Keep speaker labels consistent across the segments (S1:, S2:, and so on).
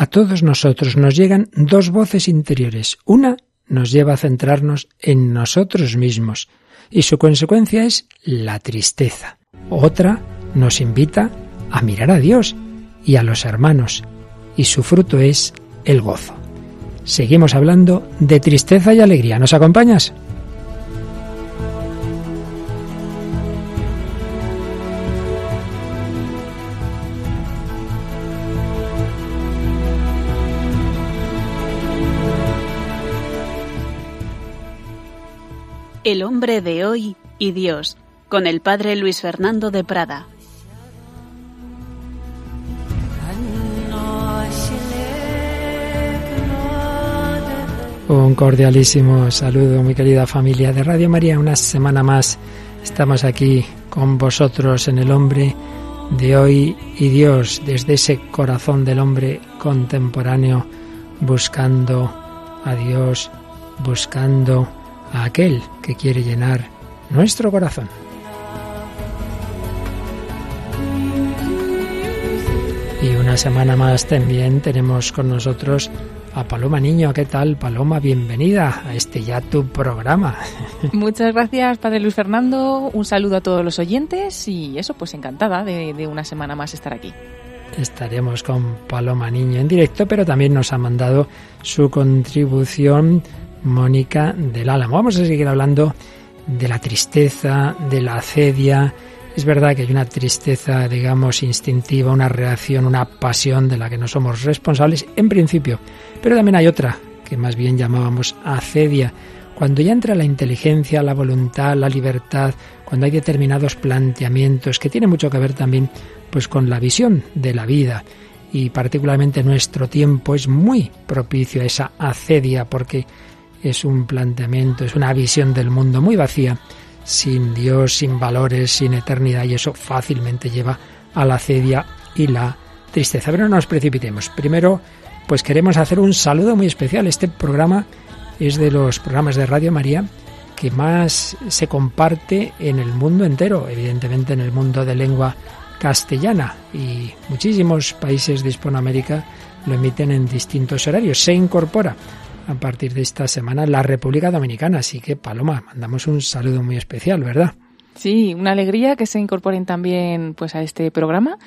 S1: A todos nosotros nos llegan dos voces interiores. Una nos lleva a centrarnos en nosotros mismos y su consecuencia es la tristeza. Otra nos invita a mirar a Dios y a los hermanos y su fruto es el gozo. Seguimos hablando de tristeza y alegría. ¿Nos acompañas?
S2: El hombre de hoy y Dios, con el padre Luis Fernando de Prada.
S1: Un cordialísimo saludo, mi querida familia de Radio María. Una semana más estamos aquí con vosotros en el hombre de hoy y Dios, desde ese corazón del hombre contemporáneo, buscando a Dios, buscando a aquel que quiere llenar nuestro corazón. Y una semana más también tenemos con nosotros a Paloma Niño. ¿Qué tal, Paloma? Bienvenida a este ya tu programa.
S3: Muchas gracias, Padre Luis Fernando. Un saludo a todos los oyentes y eso, pues encantada de, de una semana más estar aquí.
S1: Estaremos con Paloma Niño en directo, pero también nos ha mandado su contribución Mónica del Álamo. Vamos a seguir hablando de la tristeza, de la acedia. Es verdad que hay una tristeza, digamos, instintiva, una reacción, una pasión de la que no somos responsables en principio. Pero también hay otra, que más bien llamábamos acedia. Cuando ya entra la inteligencia, la voluntad, la libertad, cuando hay determinados planteamientos que tienen mucho que ver también pues con la visión de la vida y particularmente nuestro tiempo es muy propicio a esa acedia porque es un planteamiento, es una visión del mundo muy vacía, sin Dios, sin valores, sin eternidad, y eso fácilmente lleva a la cedia y la tristeza. Pero no nos precipitemos. Primero, pues queremos hacer un saludo muy especial. Este programa es de los programas de Radio María que más se comparte en el mundo entero, evidentemente en el mundo de lengua castellana y muchísimos países de Hispanoamérica lo emiten en distintos horarios. Se incorpora a partir de esta semana la República Dominicana. Así que, Paloma, mandamos un saludo muy especial, ¿verdad?
S3: Sí, una alegría que se incorporen también pues a este programa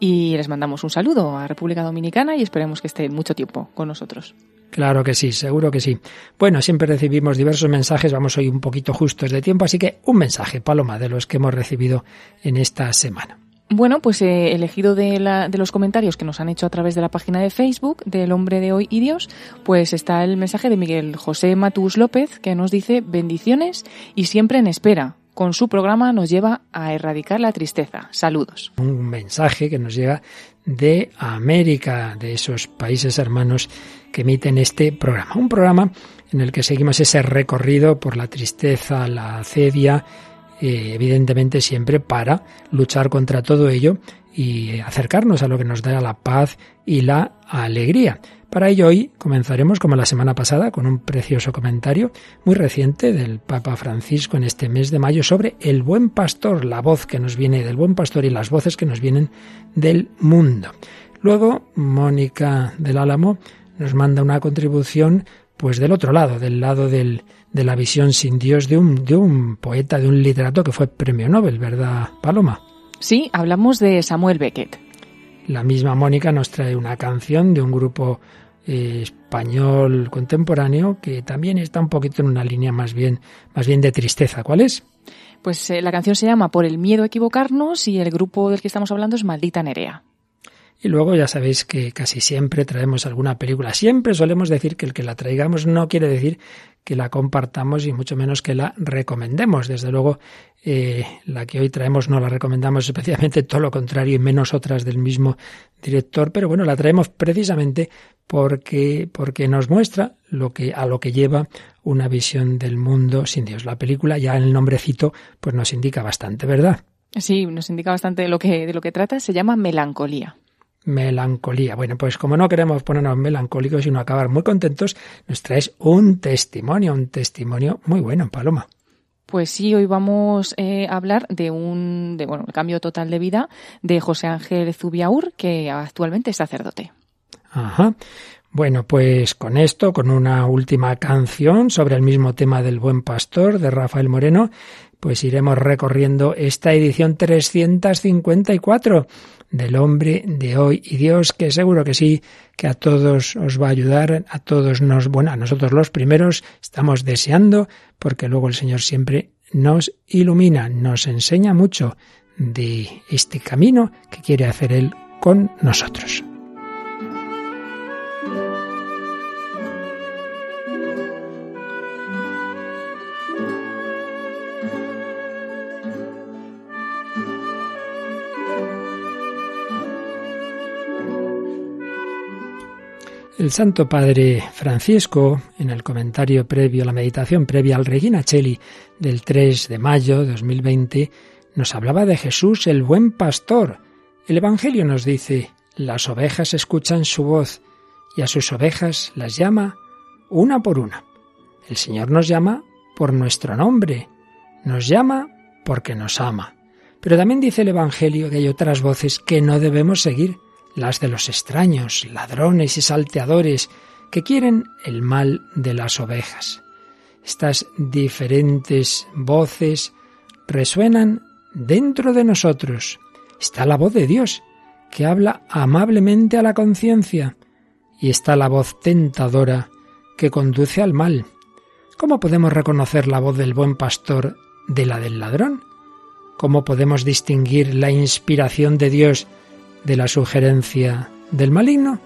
S3: y les mandamos un saludo a República Dominicana y esperemos que estén mucho tiempo con nosotros.
S1: Claro que sí, seguro que sí. Bueno, siempre recibimos diversos mensajes, vamos hoy un poquito justos de tiempo, así que un mensaje, Paloma, de los que hemos recibido en esta semana.
S3: Bueno, pues he elegido de, la, de, los comentarios que nos han hecho a través de la página de Facebook del Hombre de Hoy y Dios, pues está el mensaje de Miguel José Matus López que nos dice bendiciones y siempre en espera. Con su programa nos lleva a erradicar la tristeza. Saludos.
S1: Un mensaje que nos llega de América, de esos países hermanos que emiten este programa. Un programa en el que seguimos ese recorrido por la tristeza, la acedia, eh, evidentemente siempre para luchar contra todo ello y acercarnos a lo que nos da la paz y la alegría. Para ello hoy comenzaremos como la semana pasada con un precioso comentario muy reciente del Papa Francisco en este mes de mayo sobre el buen pastor, la voz que nos viene del buen pastor y las voces que nos vienen del mundo. Luego Mónica del Álamo nos manda una contribución pues del otro lado, del lado del, de la visión sin Dios de un, de un poeta, de un literato que fue premio Nobel, ¿verdad, Paloma?
S3: Sí, hablamos de Samuel Beckett.
S1: La misma Mónica nos trae una canción de un grupo eh, español contemporáneo que también está un poquito en una línea más bien, más bien de tristeza. ¿Cuál es?
S3: Pues eh, la canción se llama Por el miedo a equivocarnos y el grupo del que estamos hablando es Maldita Nerea.
S1: Y luego ya sabéis que casi siempre traemos alguna película. Siempre solemos decir que el que la traigamos no quiere decir que la compartamos y mucho menos que la recomendemos. Desde luego, eh, la que hoy traemos no la recomendamos especialmente, todo lo contrario, y menos otras del mismo director, pero bueno, la traemos precisamente porque, porque nos muestra lo que, a lo que lleva una visión del mundo sin Dios. La película, ya en el nombrecito, pues nos indica bastante, ¿verdad?
S3: Sí, nos indica bastante de lo que, de lo que trata. Se llama Melancolía
S1: melancolía. Bueno, pues como no queremos ponernos melancólicos, sino acabar muy contentos, nos traes un testimonio, un testimonio muy bueno, Paloma.
S3: Pues sí, hoy vamos eh, a hablar de un, bueno, el cambio total de vida de José Ángel Zubiaur, que actualmente es sacerdote.
S1: Ajá. Bueno, pues con esto, con una última canción sobre el mismo tema del buen pastor de Rafael Moreno, pues iremos recorriendo esta edición 354 del hombre de hoy y Dios que seguro que sí, que a todos os va a ayudar, a todos nos, bueno, a nosotros los primeros estamos deseando porque luego el Señor siempre nos ilumina, nos enseña mucho de este camino que quiere hacer Él con nosotros. El Santo Padre Francisco, en el comentario previo, la meditación previa al Regina Cheli del 3 de mayo de 2020, nos hablaba de Jesús, el buen pastor. El Evangelio nos dice, las ovejas escuchan su voz y a sus ovejas las llama una por una. El Señor nos llama por nuestro nombre, nos llama porque nos ama. Pero también dice el Evangelio que hay otras voces que no debemos seguir las de los extraños, ladrones y salteadores, que quieren el mal de las ovejas. Estas diferentes voces resuenan dentro de nosotros. Está la voz de Dios, que habla amablemente a la conciencia, y está la voz tentadora, que conduce al mal. ¿Cómo podemos reconocer la voz del buen pastor de la del ladrón? ¿Cómo podemos distinguir la inspiración de Dios de la sugerencia del maligno?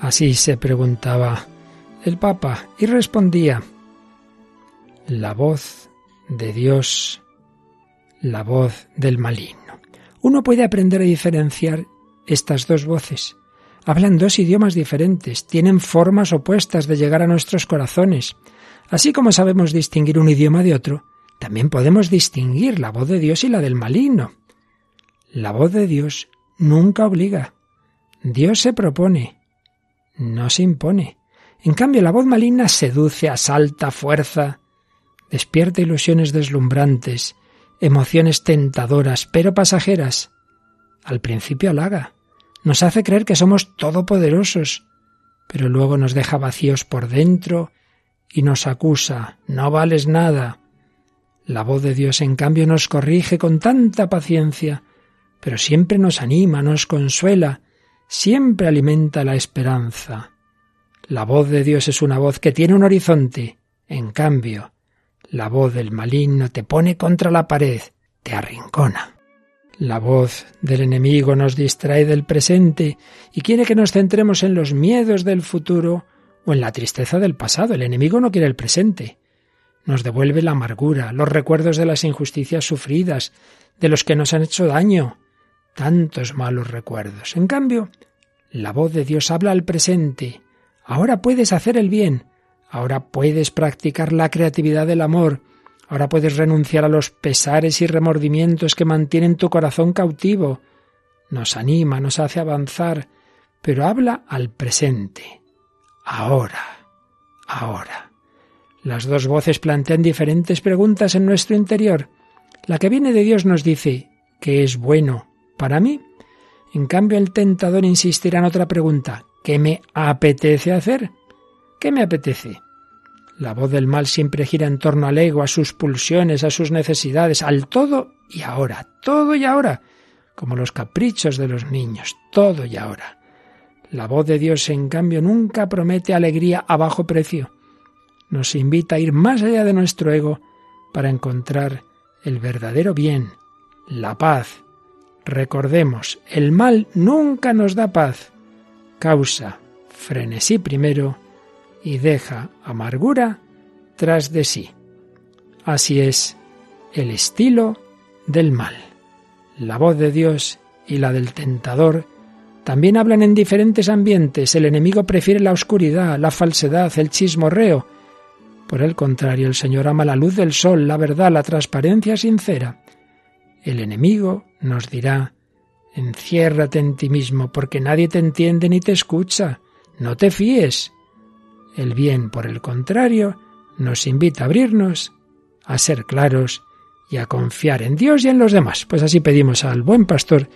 S1: Así se preguntaba el Papa y respondía, la voz de Dios, la voz del maligno. Uno puede aprender a diferenciar estas dos voces. Hablan dos idiomas diferentes, tienen formas opuestas de llegar a nuestros corazones. Así como sabemos distinguir un idioma de otro, también podemos distinguir la voz de Dios y la del maligno. La voz de Dios nunca obliga. Dios se propone, no se impone. En cambio, la voz maligna seduce, asalta, fuerza, despierta ilusiones deslumbrantes, emociones tentadoras, pero pasajeras. Al principio halaga, nos hace creer que somos todopoderosos, pero luego nos deja vacíos por dentro y nos acusa, no vales nada. La voz de Dios, en cambio, nos corrige con tanta paciencia, pero siempre nos anima, nos consuela, siempre alimenta la esperanza. La voz de Dios es una voz que tiene un horizonte, en cambio, la voz del maligno te pone contra la pared, te arrincona. La voz del enemigo nos distrae del presente y quiere que nos centremos en los miedos del futuro o en la tristeza del pasado. El enemigo no quiere el presente. Nos devuelve la amargura, los recuerdos de las injusticias sufridas, de los que nos han hecho daño, tantos malos recuerdos. En cambio, la voz de Dios habla al presente. Ahora puedes hacer el bien, ahora puedes practicar la creatividad del amor, Ahora puedes renunciar a los pesares y remordimientos que mantienen tu corazón cautivo. Nos anima, nos hace avanzar, pero habla al presente. Ahora, ahora. Las dos voces plantean diferentes preguntas en nuestro interior. La que viene de Dios nos dice, ¿qué es bueno para mí? En cambio, el tentador insistirá en otra pregunta, ¿qué me apetece hacer? ¿Qué me apetece? La voz del mal siempre gira en torno al ego, a sus pulsiones, a sus necesidades, al todo y ahora, todo y ahora, como los caprichos de los niños, todo y ahora. La voz de Dios, en cambio, nunca promete alegría a bajo precio. Nos invita a ir más allá de nuestro ego para encontrar el verdadero bien, la paz. Recordemos, el mal nunca nos da paz. Causa frenesí primero y deja amargura tras de sí. Así es el estilo del mal. La voz de Dios y la del tentador también hablan en diferentes ambientes. El enemigo prefiere la oscuridad, la falsedad, el chismorreo. Por el contrario, el Señor ama la luz del sol, la verdad, la transparencia sincera. El enemigo nos dirá, enciérrate en ti mismo, porque nadie te entiende ni te escucha. no te fíes. El bien, por el contrario, nos invita a abrirnos, a ser claros y a confiar en Dios y en los demás. Pues así pedimos al buen pastor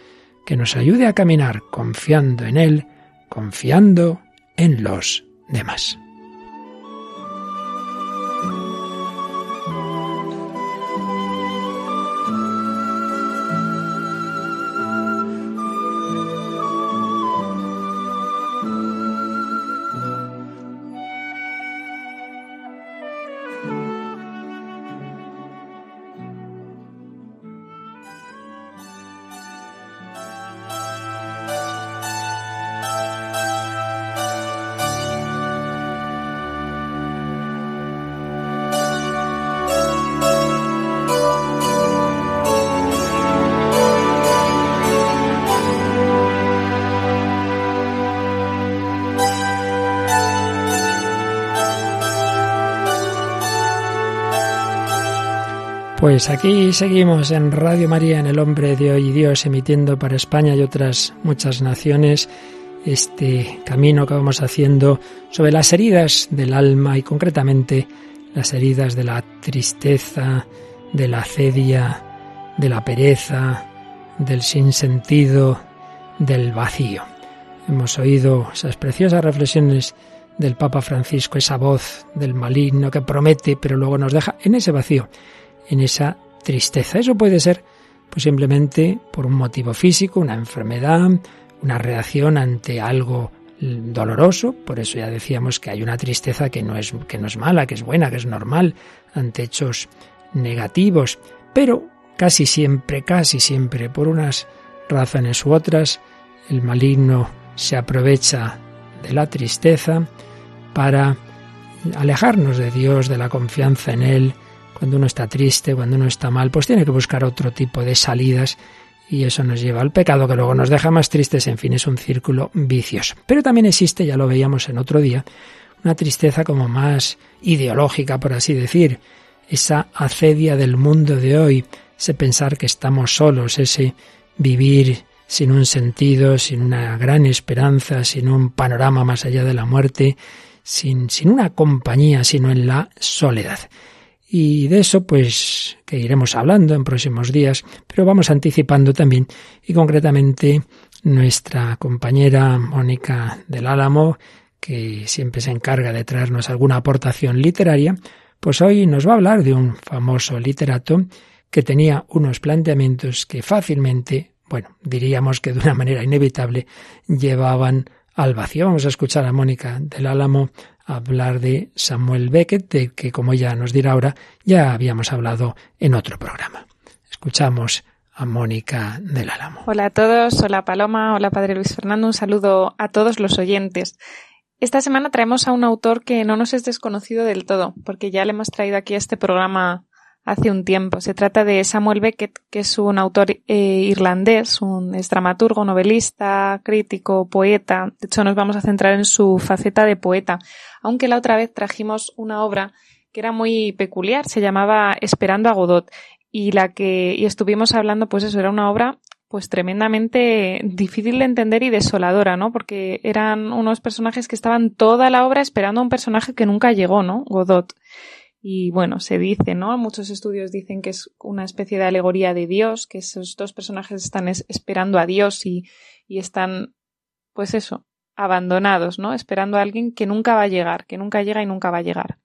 S1: que nos ayude a caminar confiando en Él, confiando en los demás. Pues aquí seguimos en Radio María, en El Hombre de Hoy Dios, emitiendo para España y otras muchas naciones este camino que vamos haciendo sobre las heridas del alma y concretamente las heridas de la tristeza, de la cedia, de la pereza, del sinsentido, del vacío. Hemos oído esas preciosas reflexiones del Papa Francisco, esa voz del maligno que promete pero luego nos deja en ese vacío en esa tristeza. Eso puede ser pues simplemente por un motivo físico, una enfermedad, una reacción ante algo doloroso, por eso ya decíamos que hay una tristeza que no es que no es mala, que es buena, que es normal ante hechos negativos, pero casi siempre, casi siempre por unas razones u otras el maligno se aprovecha de la tristeza para alejarnos de Dios, de la confianza en él, cuando uno está triste, cuando uno está mal, pues tiene que buscar otro tipo de salidas y eso nos lleva al pecado que luego nos deja más tristes, en fin, es un círculo vicioso. Pero también existe, ya lo veíamos en otro día, una tristeza como más ideológica, por así decir, esa acedia del mundo de hoy, ese pensar que estamos solos, ese vivir sin un sentido, sin una gran esperanza, sin un panorama más allá de la muerte, sin, sin una compañía, sino en la soledad. Y de eso, pues, que iremos hablando en próximos días, pero vamos anticipando también, y concretamente nuestra compañera Mónica del Álamo, que siempre se encarga de traernos alguna aportación literaria, pues hoy nos va a hablar de un famoso literato que tenía unos planteamientos que fácilmente, bueno, diríamos que de una manera inevitable, llevaban al vacío. Vamos a escuchar a Mónica del Álamo hablar de Samuel Beckett, de que como ya nos dirá ahora, ya habíamos hablado en otro programa. Escuchamos a Mónica del Álamo.
S4: Hola a todos, hola Paloma, hola Padre Luis Fernando, un saludo a todos los oyentes. Esta semana traemos a un autor que no nos es desconocido del todo, porque ya le hemos traído aquí a este programa hace un tiempo. Se trata de Samuel Beckett, que es un autor eh, irlandés, un es dramaturgo, novelista, crítico, poeta. De hecho, nos vamos a centrar en su faceta de poeta, aunque la otra vez trajimos una obra que era muy peculiar, se llamaba Esperando a Godot, y la que y estuvimos hablando, pues eso era una obra pues tremendamente difícil de entender y desoladora, ¿no? Porque eran unos personajes que estaban toda la obra esperando a un personaje que nunca llegó, ¿no? Godot. Y bueno, se dice, ¿no? Muchos estudios dicen que es una especie de alegoría de Dios, que esos dos personajes están esperando a Dios y, y están, pues eso, abandonados, ¿no? Esperando a alguien que nunca va a llegar, que nunca llega y nunca va a llegar.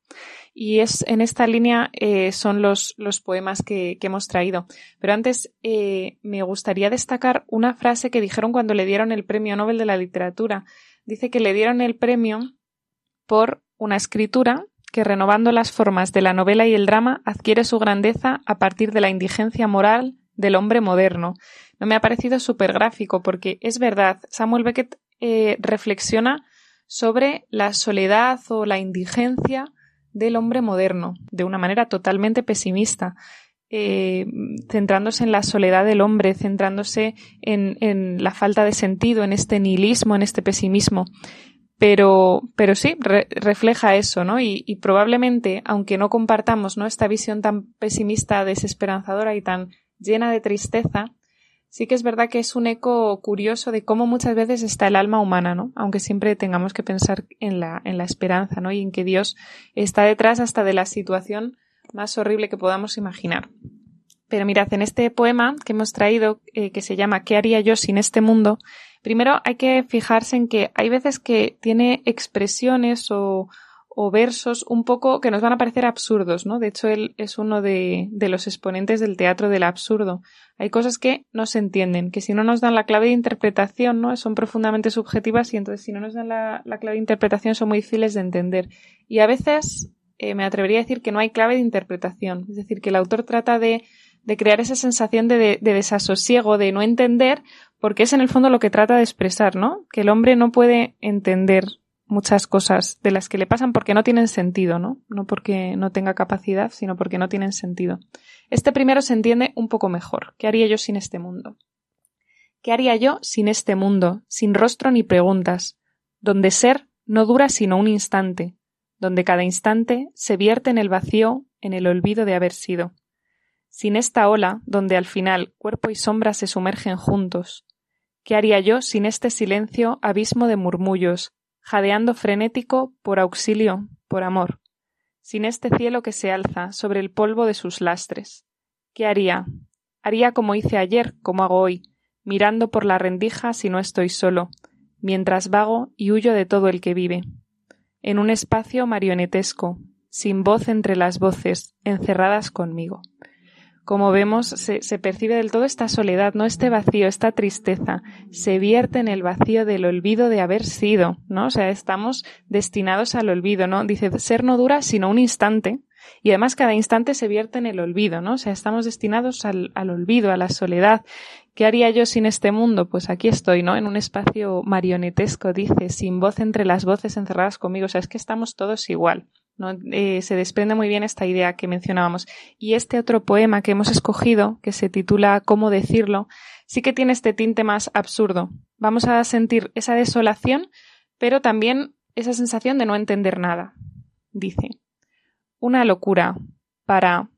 S4: Y es en esta línea eh, son los, los poemas que, que, hemos traído. Pero antes eh, me gustaría destacar una frase que dijeron cuando le dieron el Premio Nobel de la Literatura. Dice que le dieron el premio por una escritura que renovando las formas de la novela y el drama adquiere su grandeza a partir de la indigencia moral del hombre moderno. No me ha parecido súper gráfico porque es verdad, Samuel Beckett eh, reflexiona sobre la soledad o la indigencia del hombre moderno de una manera totalmente pesimista. Eh, centrándose en la soledad del hombre, centrándose en, en, la falta de sentido, en este nihilismo, en este pesimismo. Pero, pero sí, refleja eso, ¿no? Y, y, probablemente, aunque no compartamos ¿no? esta visión tan pesimista, desesperanzadora y tan llena de tristeza, sí que es verdad que es un eco curioso de cómo muchas veces está el alma humana, ¿no? Aunque siempre tengamos que pensar en la, en la esperanza, ¿no? Y en que Dios está detrás hasta de la situación más horrible que podamos imaginar. Pero mirad, en este poema que hemos traído, eh, que se llama ¿Qué haría yo sin este mundo? Primero hay que fijarse en que hay veces que tiene expresiones o, versos un poco que nos van a parecer absurdos, ¿no? De hecho, él es uno de, los exponentes del teatro del absurdo. Hay cosas que no se entienden, que si no nos dan la clave de interpretación, ¿no? Son profundamente subjetivas y entonces si no nos dan la, la clave de interpretación son muy difíciles de entender. Y a veces eh, me atrevería a decir que no hay clave de interpretación. Es decir, que el autor trata de, crear esa sensación de desasosiego, de no entender, porque es en el fondo lo que trata de expresar, ¿no? Que el hombre no puede entender muchas cosas de las que le pasan porque no tienen sentido, ¿no? No porque no tenga capacidad, sino porque no tienen sentido. Este primero se entiende un poco mejor. ¿Qué haría yo sin este mundo? ¿Qué haría yo sin este mundo, sin rostro ni preguntas, donde ser no dura sino un instante, donde cada instante se vierte en el vacío, en el olvido de haber sido? Sin esta ola, donde al final cuerpo y sombra se sumergen juntos. ¿Qué haría yo sin este silencio, abismo de murmullos, jadeando frenético por auxilio, por amor, sin este cielo que se alza sobre el polvo de sus lastres. ¿Qué haría? Haría como hice ayer, como hago hoy, mirando por la rendija si no estoy solo, mientras vago y huyo de todo el que vive. En un espacio marionetesco, sin voz entre las voces, encerradas conmigo como vemos, se, se, percibe del todo esta soledad, no este vacío, esta tristeza, se vierte en el vacío del olvido de haber sido, ¿no? O sea, estamos destinados al olvido, ¿no? Dice, ser no dura sino un instante, y además cada instante se vierte en el olvido, ¿no? O sea, estamos destinados al, al olvido, a la soledad. ¿Qué haría yo sin este mundo? Pues aquí estoy, ¿no? En un espacio marionetesco, dice, sin voz entre las voces encerradas conmigo. O sea, es que estamos todos igual. Eh, se desprende muy bien esta idea que mencionábamos. Y este otro poema que hemos escogido, que se titula ¿Cómo decirlo?, sí que tiene este tinte más absurdo. Vamos a sentir esa desolación, pero también esa sensación de no entender nada. Dice, una locura para,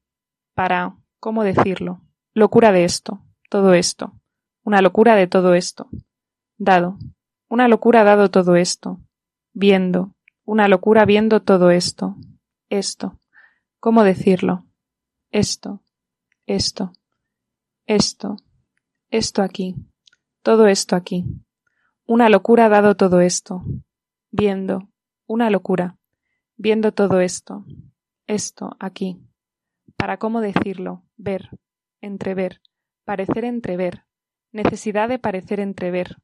S4: para, ¿cómo decirlo? Locura de esto, todo esto, una locura de todo esto, dado, una locura dado todo esto, viendo, una locura viendo todo esto, esto, ¿cómo decirlo? Esto, esto, esto, esto aquí, todo esto aquí. Una locura dado todo esto, viendo, una locura, viendo todo esto, esto aquí. Para cómo decirlo, ver, entrever, parecer entrever, necesidad de parecer entrever,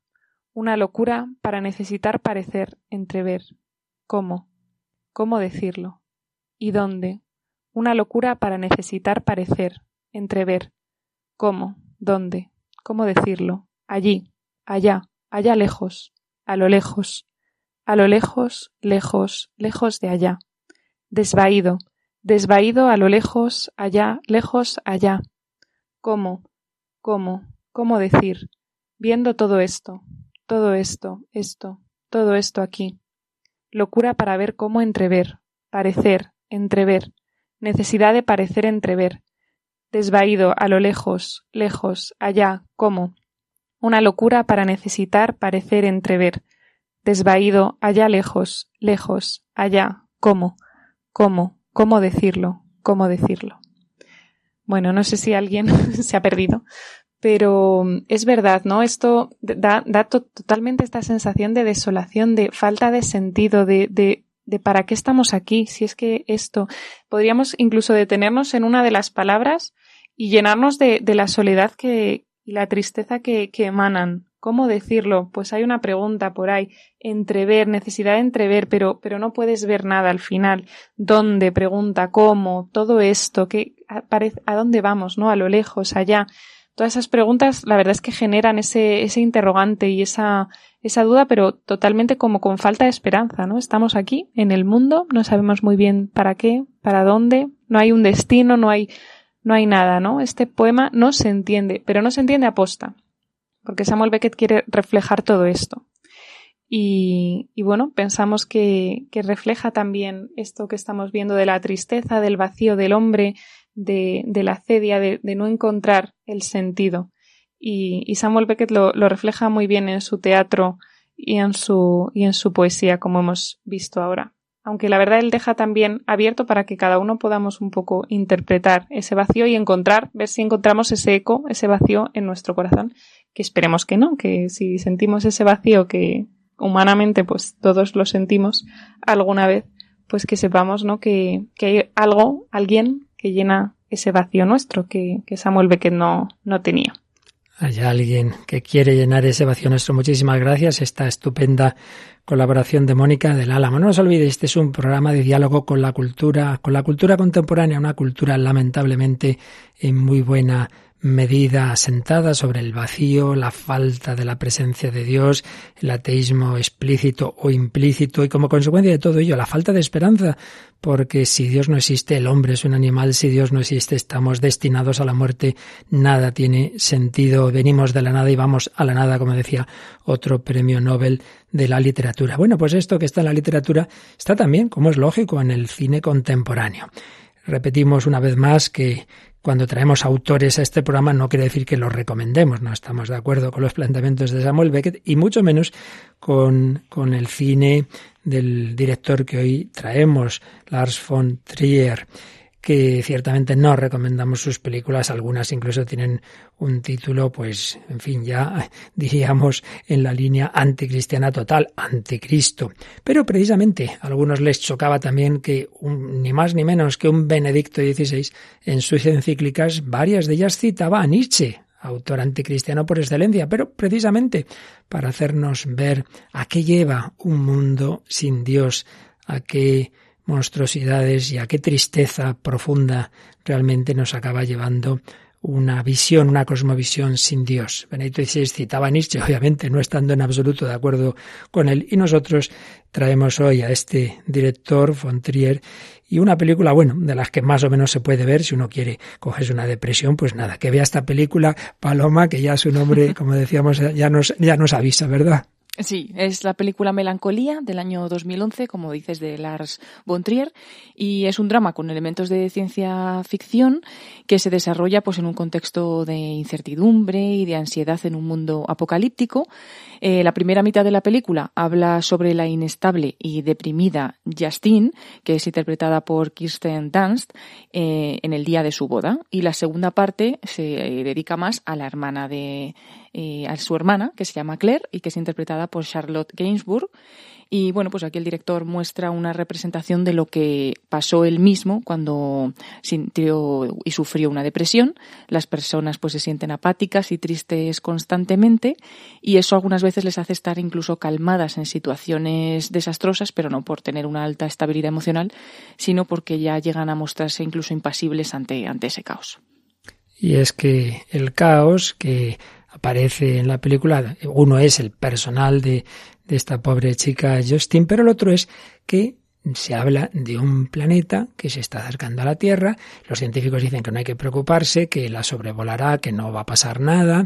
S4: una locura para necesitar parecer entrever, ¿Cómo? ¿Cómo decirlo? ¿Y dónde? Una locura para necesitar parecer, entrever. ¿Cómo? ¿Dónde? ¿Cómo decirlo? Allí, allá, allá lejos, a lo lejos, a lo lejos, lejos, lejos de allá. Desvaído, desvaído a lo lejos, allá, lejos, allá. ¿Cómo? ¿Cómo? ¿Cómo decir? Viendo todo esto, todo esto, esto, todo esto aquí locura para ver cómo entrever, parecer, entrever, necesidad de parecer entrever, desvaído a lo lejos, lejos, allá, cómo, una locura para necesitar parecer entrever, desvaído allá lejos, lejos, allá, cómo, cómo, cómo decirlo, cómo decirlo. Bueno, no sé si alguien se ha perdido, pero mm, es verdad, ¿no? Esto da, da totalmente esta sensación de desolación, de falta de sentido, de, de, de, para qué estamos aquí, si es que esto. Podríamos incluso detenernos en una de las palabras y llenarnos de, de la soledad que, y la tristeza que, que emanan. ¿Cómo decirlo? Pues hay una pregunta por ahí. Entrever, necesidad de entrever, pero, pero no puedes ver nada al final. ¿Dónde? Pregunta, ¿cómo? Todo esto, ¿qué, a, ¿a dónde vamos? ¿No? A lo lejos, allá todas esas preguntas, la verdad es que generan ese, ese interrogante y esa, esa duda, pero totalmente como con falta de esperanza, ¿no? Estamos aquí, en el mundo, no sabemos muy bien para qué, para dónde, no hay un destino, no hay, no hay nada, ¿no? Este poema no se entiende, pero no se entiende a posta, porque Samuel Beckett quiere reflejar todo esto. Y, y, bueno, pensamos que, que refleja también esto que estamos viendo de la tristeza, del vacío del hombre, de, la cedia, de, de, no encontrar el sentido. y, Samuel Beckett lo, lo, refleja muy bien en su teatro y en su, y en su poesía, como hemos visto ahora. Aunque la verdad él deja también abierto para que cada uno podamos un poco interpretar ese vacío y encontrar, ver si encontramos ese eco, ese vacío en nuestro corazón, que esperemos que no, que si sentimos ese vacío que humanamente pues todos lo sentimos alguna vez, pues que sepamos, ¿no? Que, que hay algo, alguien que llena ese vacío nuestro que, que Samuel Beckett no, no tenía.
S1: Hay alguien que quiere llenar ese vacío nuestro. Muchísimas gracias. Esta estupenda colaboración de Mónica del Álamo. No os olvidéis, este es un programa de diálogo con la cultura, con la cultura contemporánea, una cultura lamentablemente en muy buena medida asentada sobre el vacío, la falta de la presencia de Dios, el ateísmo explícito o implícito y como consecuencia de todo ello la falta de esperanza, porque si Dios no existe, el hombre es un animal, si Dios no existe, estamos destinados a la muerte, nada tiene sentido, venimos de la nada y vamos a la nada, como decía otro premio Nobel de la literatura. Bueno, pues esto que está en la literatura está también, como es lógico, en el cine contemporáneo. Repetimos una vez más que cuando traemos autores a este programa no quiere decir que los recomendemos, no estamos de acuerdo con los planteamientos de Samuel Beckett y mucho menos con, con el cine del director que hoy traemos, Lars von Trier que ciertamente no recomendamos sus películas, algunas incluso tienen un título, pues, en fin, ya diríamos en la línea anticristiana total, anticristo. Pero precisamente a algunos les chocaba también que ni más ni menos que un Benedicto XVI en sus encíclicas, varias de ellas citaba a Nietzsche, autor anticristiano por excelencia, pero precisamente para hacernos ver a qué lleva un mundo sin Dios, a qué monstruosidades y a qué tristeza profunda realmente nos acaba llevando una visión, una cosmovisión sin Dios. Benedicto XVI citaba a Nietzsche, obviamente no estando en absoluto de acuerdo con él, y nosotros traemos hoy a este director, von Trier, y una película, bueno, de las que más o menos se puede ver, si uno quiere cogerse una depresión, pues nada, que vea esta película, Paloma, que ya su nombre, como decíamos, ya nos, ya nos avisa, ¿verdad?
S3: Sí, es la película Melancolía del año 2011, como dices, de Lars von Trier, y es un drama con elementos de ciencia ficción que se desarrolla pues en un contexto de incertidumbre y de ansiedad en un mundo apocalíptico. Eh, la primera mitad de la película habla sobre la inestable y deprimida Justine, que es interpretada por Kirsten Dunst eh, en el día de su boda, y la segunda parte se dedica más a la hermana de eh, a su hermana, que se llama Claire y que es interpretada por Charlotte Gainsbourg. Y bueno, pues aquí el director muestra una representación de lo que pasó él mismo cuando sintió y sufrió una depresión. Las personas pues se sienten apáticas y tristes constantemente y eso algunas veces les hace estar incluso calmadas en situaciones desastrosas, pero no por tener una alta estabilidad emocional, sino porque ya llegan a mostrarse incluso impasibles ante, ante ese caos.
S1: Y es que el caos que aparece en la película. Uno es el personal de, de esta pobre chica Justin, pero el otro es que se habla de un planeta que se está acercando a la Tierra. Los científicos dicen que no hay que preocuparse, que la sobrevolará, que no va a pasar nada.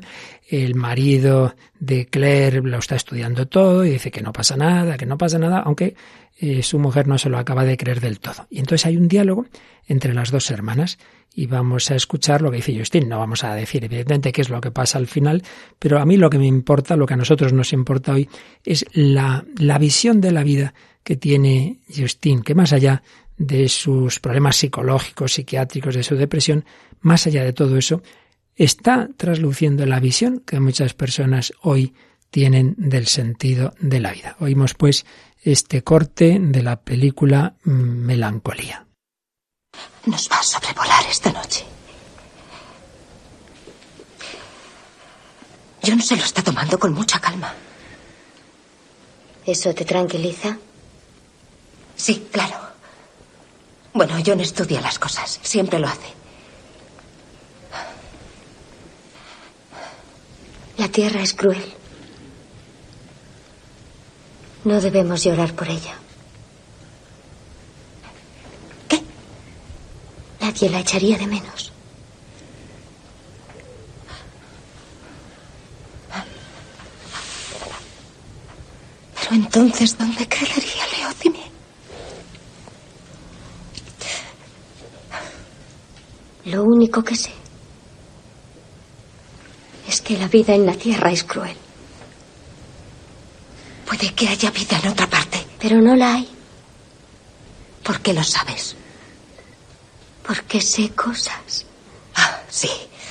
S1: El marido de Claire lo está estudiando todo y dice que no pasa nada, que no pasa nada, aunque eh, su mujer no se lo acaba de creer del todo. Y entonces hay un diálogo entre las dos hermanas y vamos a escuchar lo que dice Justin. No vamos a decir evidentemente qué es lo que pasa al final, pero a mí lo que me importa, lo que a nosotros nos importa hoy, es la, la visión de la vida que tiene Justin, que más allá de sus problemas psicológicos, psiquiátricos, de su depresión, más allá de todo eso, está trasluciendo la visión que muchas personas hoy tienen del sentido de la vida. Oímos pues este corte de la película Melancolía.
S5: Nos va a sobrevolar esta noche. Yo no se lo está tomando con mucha calma.
S6: ¿Eso te tranquiliza?
S5: Sí, claro. Bueno, John estudia las cosas. Siempre lo hace.
S6: La tierra es cruel. No debemos llorar por ella. Nadie la echaría de menos.
S5: Pero entonces, ¿dónde quedaría Leocime?
S6: Lo único que sé es que la vida en la tierra es cruel.
S5: Puede que haya vida en otra parte.
S6: Pero no la hay.
S5: ¿Por qué lo sabes?
S6: Porque sé cosas.
S5: Ah, sí.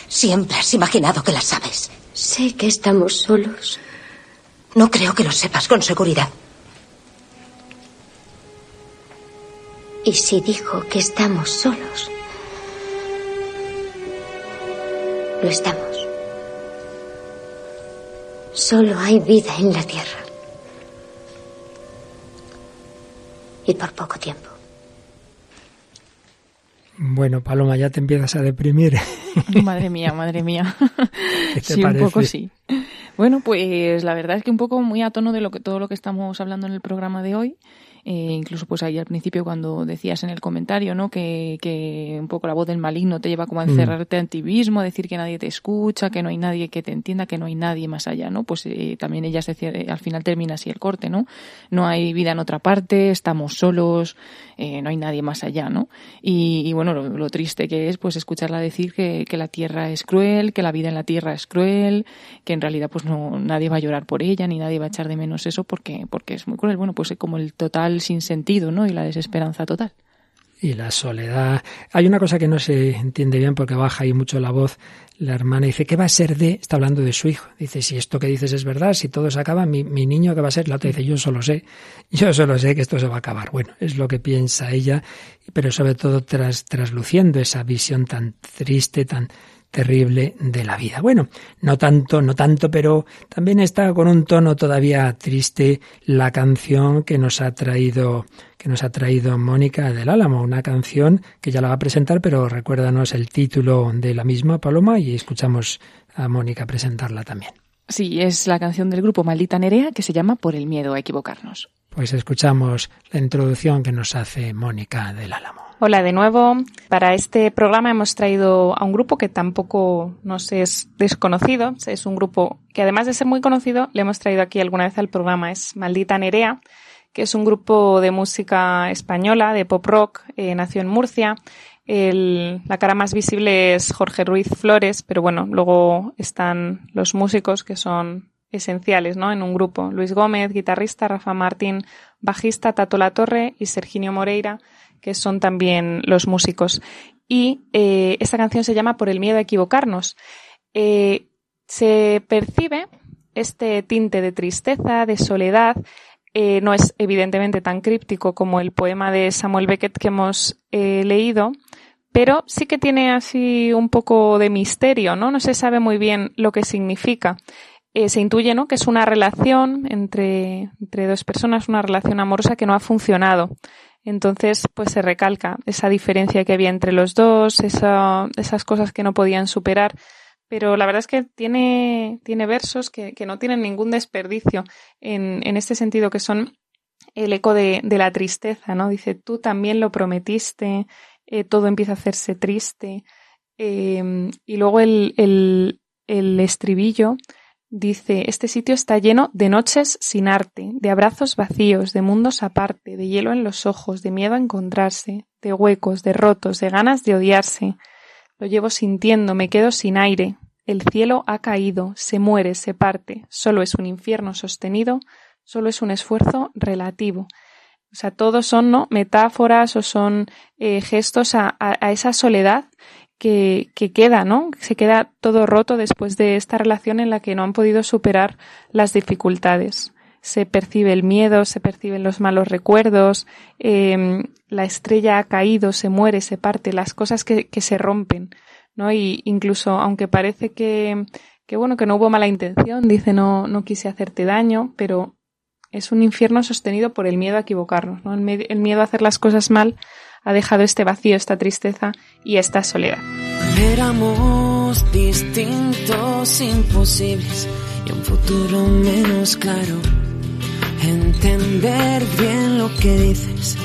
S5: Siempre has imaginado que las sabes.
S6: Sé que estamos solos.
S5: No creo que lo sepas con seguridad.
S6: ¿Y si dijo que estamos solos? Lo estamos. Solo hay vida en la Tierra. Y por poco tiempo.
S1: Bueno, Paloma, ya te empiezas a deprimir.
S3: Madre mía, madre mía. sí, un poco sí. Bueno, pues la verdad es que un poco muy a tono de lo que todo lo que estamos hablando en el programa de hoy. Eh, incluso pues ahí al principio cuando decías en el comentario, ¿no? Que, que un poco la voz del maligno te lleva como a mm. encerrarte en ti mismo, a decir que nadie te escucha, que no hay nadie que te entienda, que no hay nadie más allá, ¿no? Pues eh, también ella se cierra, al final termina así el corte, ¿no? No hay vida en otra parte, estamos solos, eh, no hay nadie más allá, ¿no? Y, bueno, lo, triste que es pues escucharla decir que, que la tierra es cruel, que la vida en la tierra es cruel, que en realidad pues no, nadie va a llorar por ella, ni nadie va a echar de menos eso porque, porque es muy cruel. Bueno, pues como el total sin sentido, ¿no? Y la desesperanza total.
S1: Y la soledad. Hay una cosa que no se entiende bien porque baja ahí mucho la voz. La hermana dice, ¿qué va a ser de? Está hablando de su hijo. Dice, si esto que dices es verdad, si todo se acaba, mi, mi niño, ¿qué va a ser? La otra dice, yo solo sé, yo solo sé que esto se va a acabar. Bueno, es lo que piensa ella, pero sobre todo tras, trasluciendo esa visión tan triste, tan, terrible de la vida. Bueno, no tanto, no tanto, pero también está con un tono todavía triste la canción que nos ha traído que nos ha traído Mónica del Álamo, una canción que ya la va a presentar, pero recuérdanos el título de la misma Paloma y escuchamos a Mónica presentarla también.
S3: Sí, es la canción del grupo Maldita Nerea que se llama Por el miedo a equivocarnos.
S1: Pues escuchamos la introducción que nos hace Mónica del Álamo.
S4: Hola de nuevo. Para este programa hemos traído a un grupo que tampoco nos es desconocido. Es un grupo que además de ser muy conocido, le hemos traído aquí alguna vez al programa. Es Maldita Nerea, que es un grupo de música española, de pop rock. Eh, nació en Murcia. La cara más visible es Jorge Ruiz Flores, pero bueno, luego están los músicos que son esenciales ¿no? en un grupo. Luis Gómez, guitarrista, Rafa Martín, bajista, Tato La Torre y Serginio Moreira, que son también los músicos. Y eh, esta canción se llama Por el miedo a equivocarnos. Eh, se percibe este tinte de tristeza, de soledad. Eh, no es evidentemente tan críptico como el poema de Samuel Beckett que hemos leído, pero sí que tiene así un poco de misterio, ¿no? No se sabe muy bien lo que significa. se intuye, ¿no? Que es una relación entre, entre dos personas, una relación amorosa que no ha funcionado. Entonces, pues se recalca esa diferencia que había entre los dos, esas cosas que no podían superar. Pero la verdad es que tiene, tiene versos que, no tienen ningún desperdicio en, en este sentido, que son el eco de, la tristeza, ¿no? Dice, tú también lo prometiste, eh, todo empieza a hacerse triste. Em, y luego el, el, el estribillo Dice, este sitio está lleno de noches sin arte, de abrazos vacíos, de mundos aparte, de hielo en los ojos, de miedo a encontrarse, de huecos, de rotos, de ganas de odiarse. Lo llevo sintiendo, me quedo sin aire. El cielo ha caído, se muere, se parte. Solo es un infierno sostenido, solo es un esfuerzo relativo. O sea, todos son ¿no? metáforas o son eh, gestos a, a, esa soledad que, queda, ¿no? Se queda todo roto después de esta relación en la que no han podido superar las dificultades. Se percibe el miedo, se perciben los malos recuerdos, em, la estrella ha caído, se muere, se parte, las cosas que, se rompen, ¿no? Y incluso aunque parece que, que, bueno, que no hubo mala intención, dice no, no quise hacerte daño, pero es un infierno sostenido por el miedo a equivocarnos, ¿no? el miedo a hacer las cosas mal ha dejado este vacío, esta tristeza y esta soledad.
S7: Éramos distintos, imposibles y un futuro menos claro. Entender bien lo que dices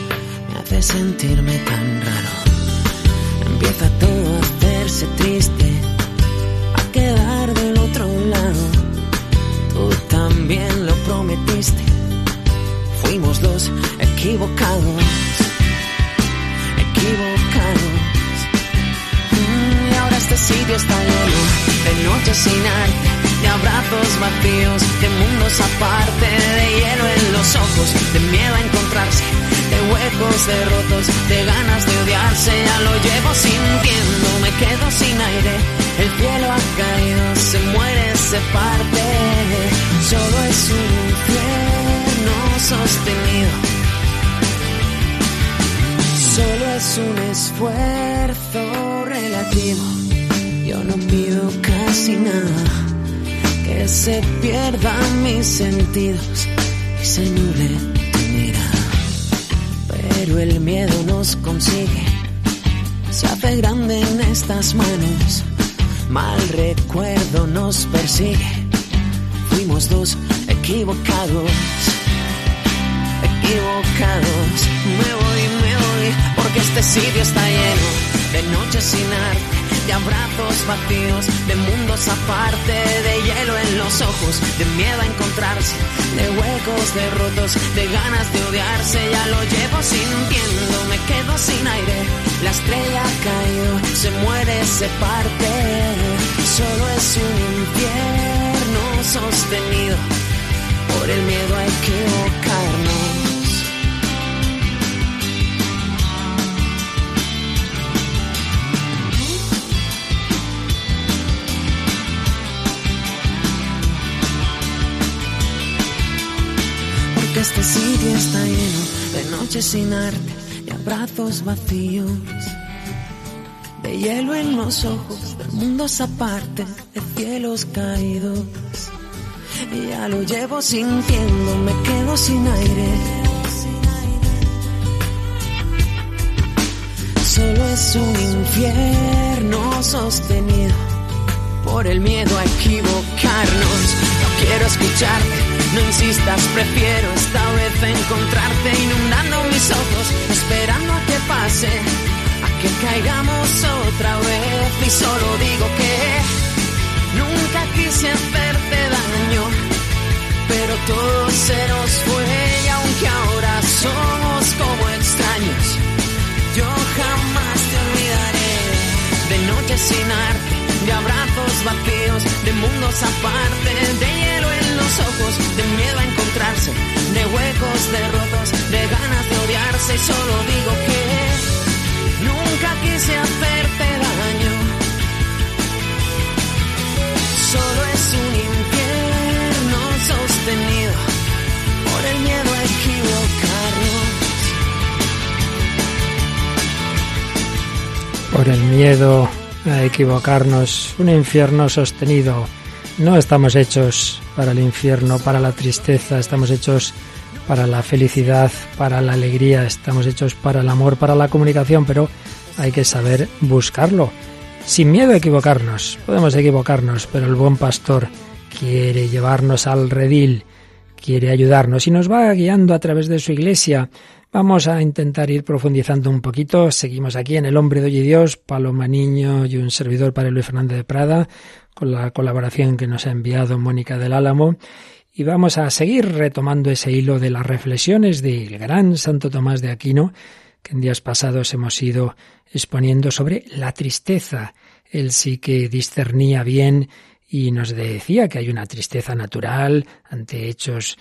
S7: me hace sentirme tan raro. Empieza todo a hacerse triste, a quedar del otro lado. Tú también lo prometiste, fuimos dos equivocados equivocados. Mm, y ahora este sitio está lleno de noches sin arte, abrazos vacíos, de mundos aparte, de hielo en los ojos, de miedo a encontrarse, de huecos de rotos, de ganas de odiarse, ya lo llevo sintiendo, me quedo sin aire, el cielo ha caído, se muere, se parte, solo es un infierno sostenido. Solo es un esfuerzo relativo. Yo no pido casi nada que se pierdan mis sentidos y se nuble tu mirada. Pero el miedo nos consigue, se hace grande en estas manos. Mal recuerdo nos persigue, fuimos dos equivocados, equivocados. Me voy, me voy, porque este sitio está lleno de noches sin arte de abrazos vacíos, de mundos aparte, de hielo en los ojos, de miedo a encontrarse, de huecos de rotos, de ganas de odiarse, ya lo llevo sintiendo, me quedo sin aire, la estrella ha caído, se muere, se parte, solo es un infierno sostenido por el miedo a este sitio está lleno de noches sin arte, de abrazos vacíos, de hielo en los ojos, de mundos aparte, de cielos caídos. Y ya lo llevo sintiendo, me quedo sin aire. Solo es un infierno sostenido por el miedo a equivocarnos. Quiero escucharte no insistas, prefiero esta vez encontrarte inundando mis ojos, esperando a que pase, a que caigamos otra vez. Y solo digo que nunca quise hacerte daño, pero todo se nos fue y aunque ahora somos como extraños, yo jamás te olvidaré de noches sin arte, de abrazos vacíos, de mundos aparte, de hielo en los ojos, de miedo a encontrarse, de huecos, de rotos, de ganas de odiarse. Y solo digo que nunca quise hacerte daño. Solo es un infierno sostenido por el miedo a equivocarnos.
S1: Por el miedo a equivocarnos, un infierno sostenido. No estamos hechos para el infierno, para la tristeza, estamos hechos para la felicidad, para la alegría, estamos hechos para el amor, para la comunicación, pero hay que saber buscarlo. Sin miedo a equivocarnos, podemos equivocarnos, pero el buen pastor quiere llevarnos al redil, quiere ayudarnos y nos va guiando a través de su iglesia. Vamos a intentar ir profundizando un poquito. Seguimos aquí en El Hombre de Hoy y Dios, Paloma Niño y un servidor para Luis Fernández de Prada con la colaboración que nos ha enviado Mónica del Álamo. Y vamos a seguir retomando ese hilo de las reflexiones del gran Santo Tomás de Aquino, que en días pasados hemos ido exponiendo sobre la tristeza. Él sí que discernía bien y nos decía que hay una tristeza natural ante hechos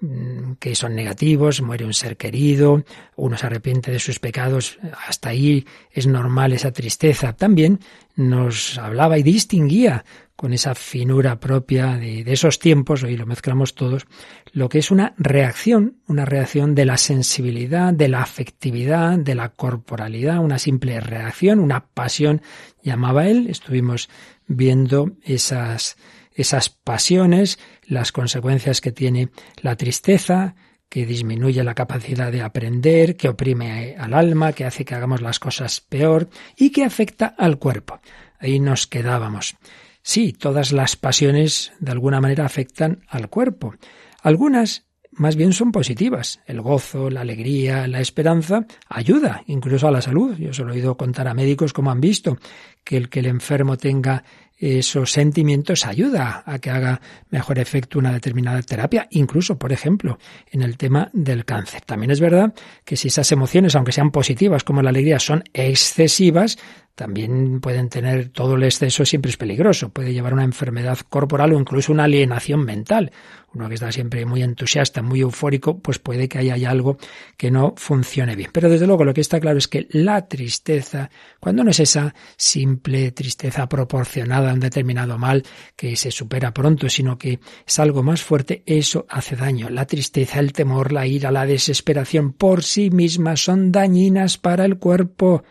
S1: mm, que son negativos, muere un ser querido, uno se arrepiente de sus pecados, hasta ahí es normal esa tristeza. También nos hablaba y distinguía con esa finura propia de, esos tiempos, hoy lo mezclamos todos, lo que es una reacción, una reacción de la sensibilidad, de la afectividad, de la corporalidad, una simple reacción, una pasión, llamaba él, estuvimos viendo esas, esas pasiones, las consecuencias que tiene la tristeza, que disminuye la capacidad de aprender, que oprime al alma, que hace que hagamos las cosas peor y que afecta al cuerpo. Ahí nos quedábamos. Sí, todas las pasiones de alguna manera afectan al cuerpo. Algunas más bien son positivas. El gozo, la alegría, la esperanza ayuda incluso a la salud. Yo se lo he oído contar a médicos como han visto que el que el enfermo tenga esos sentimientos ayuda a que haga mejor efecto una determinada terapia, incluso, por ejemplo, en el tema del cáncer. También es verdad que si esas emociones, aunque sean positivas como la alegría, son excesivas, también pueden tener todo el exceso siempre es peligroso, puede llevar una enfermedad corporal o incluso una alienación mental. Uno que está siempre muy entusiasta, muy eufórico, pues puede que haya algo que no funcione bien. Pero desde luego lo que está claro es que la tristeza, cuando no es esa simple tristeza proporcionada a un determinado mal que se supera pronto, sino que es algo más fuerte, eso hace daño. La tristeza, el temor, la ira, la desesperación por sí mismas son dañinas para el cuerpo.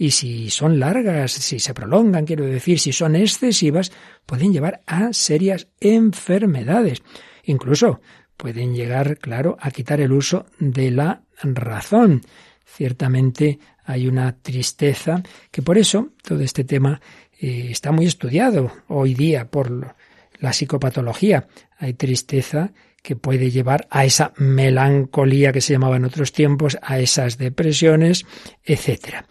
S1: Y si son largas, si se prolongan, quiero decir, si son excesivas, pueden llevar a serias enfermedades. Incluso pueden llegar, claro, a quitar el uso de la razón. Ciertamente hay una tristeza que por eso todo este tema eh, está muy estudiado hoy día por la psicopatología. Hay tristeza que puede llevar a esa melancolía que se llamaba en otros tiempos, a esas depresiones, etcétera.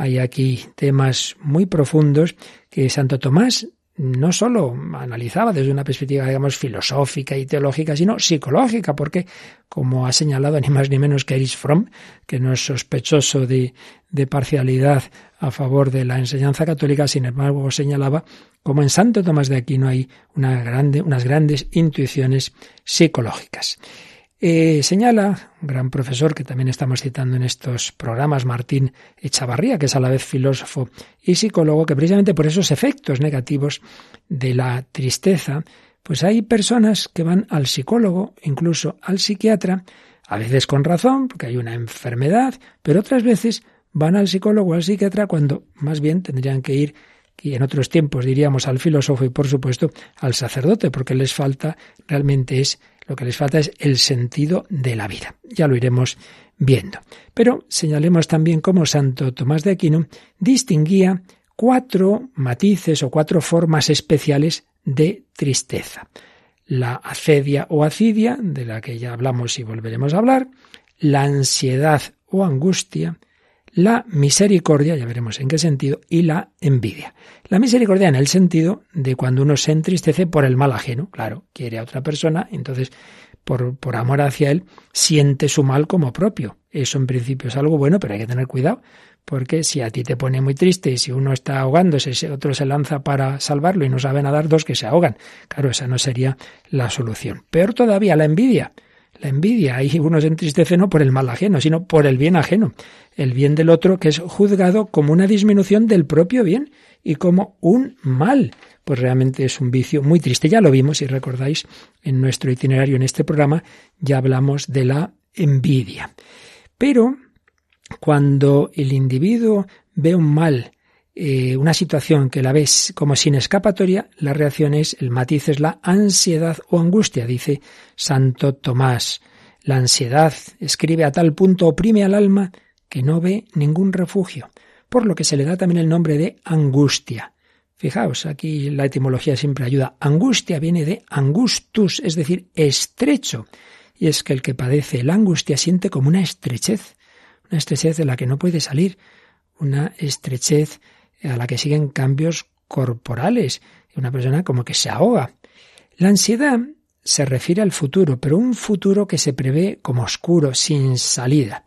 S1: Hay aquí temas muy profundos que Santo Tomás no solo analizaba desde una perspectiva, digamos, filosófica y teológica, sino psicológica, porque, como ha señalado ni más ni menos que Erich Fromm, que no es sospechoso de, parcialidad a favor de la enseñanza católica, sin embargo, señalaba como en Santo Tomás de Aquino hay unas grandes intuiciones psicológicas. Eh, señala un gran profesor que también estamos citando en estos programas, Martín Echavarría, que es a la vez filósofo y psicólogo, que precisamente por esos efectos negativos de la tristeza, pues hay personas que van al psicólogo, incluso al psiquiatra, a veces con razón, porque hay una enfermedad, pero otras veces van al psicólogo o al psiquiatra cuando más bien tendrían que ir y en otros tiempos diríamos al filósofo y por supuesto al sacerdote, porque les falta realmente es lo que les falta es el sentido de la vida. Ya lo iremos viendo. Pero señalemos también cómo Santo Tomás de Aquino distinguía cuatro matices o cuatro formas especiales de tristeza. La acedia o acidia, de la que ya hablamos y volveremos a hablar, la ansiedad o angustia, la misericordia, ya veremos en qué sentido, y la envidia. La misericordia en el sentido de cuando uno se entristece por el mal ajeno, claro, quiere a otra persona, entonces por, por amor hacia él siente su mal como propio. Eso en principio es algo bueno, pero hay que tener cuidado, porque si a ti te pone muy triste y si uno está ahogándose, ese otro se lanza para salvarlo y no sabe nadar, dos que se ahogan. Claro, esa no sería la solución. Peor todavía, la envidia. La envidia, ahí uno se entristece no por el mal ajeno, sino por el bien ajeno, el bien del otro que es juzgado como una disminución del propio bien y como un mal. Pues realmente es un vicio muy triste. Ya lo vimos, si recordáis, en nuestro itinerario en este programa, ya hablamos de la envidia. Pero cuando el individuo ve un mal eh, una situación que la ves como sin escapatoria, la reacción es, el matiz es la ansiedad o angustia, dice Santo Tomás. La ansiedad, escribe a tal punto, oprime al alma que no ve ningún refugio, por lo que se le da también el nombre de angustia. Fijaos, aquí la etimología siempre ayuda. Angustia viene de angustus, es decir, estrecho. Y es que el que padece la angustia siente como una estrechez, una estrechez de la que no puede salir, una estrechez a la que siguen cambios corporales. Una persona como que se ahoga. La ansiedad se refiere al futuro, pero un futuro que se prevé como oscuro, sin salida.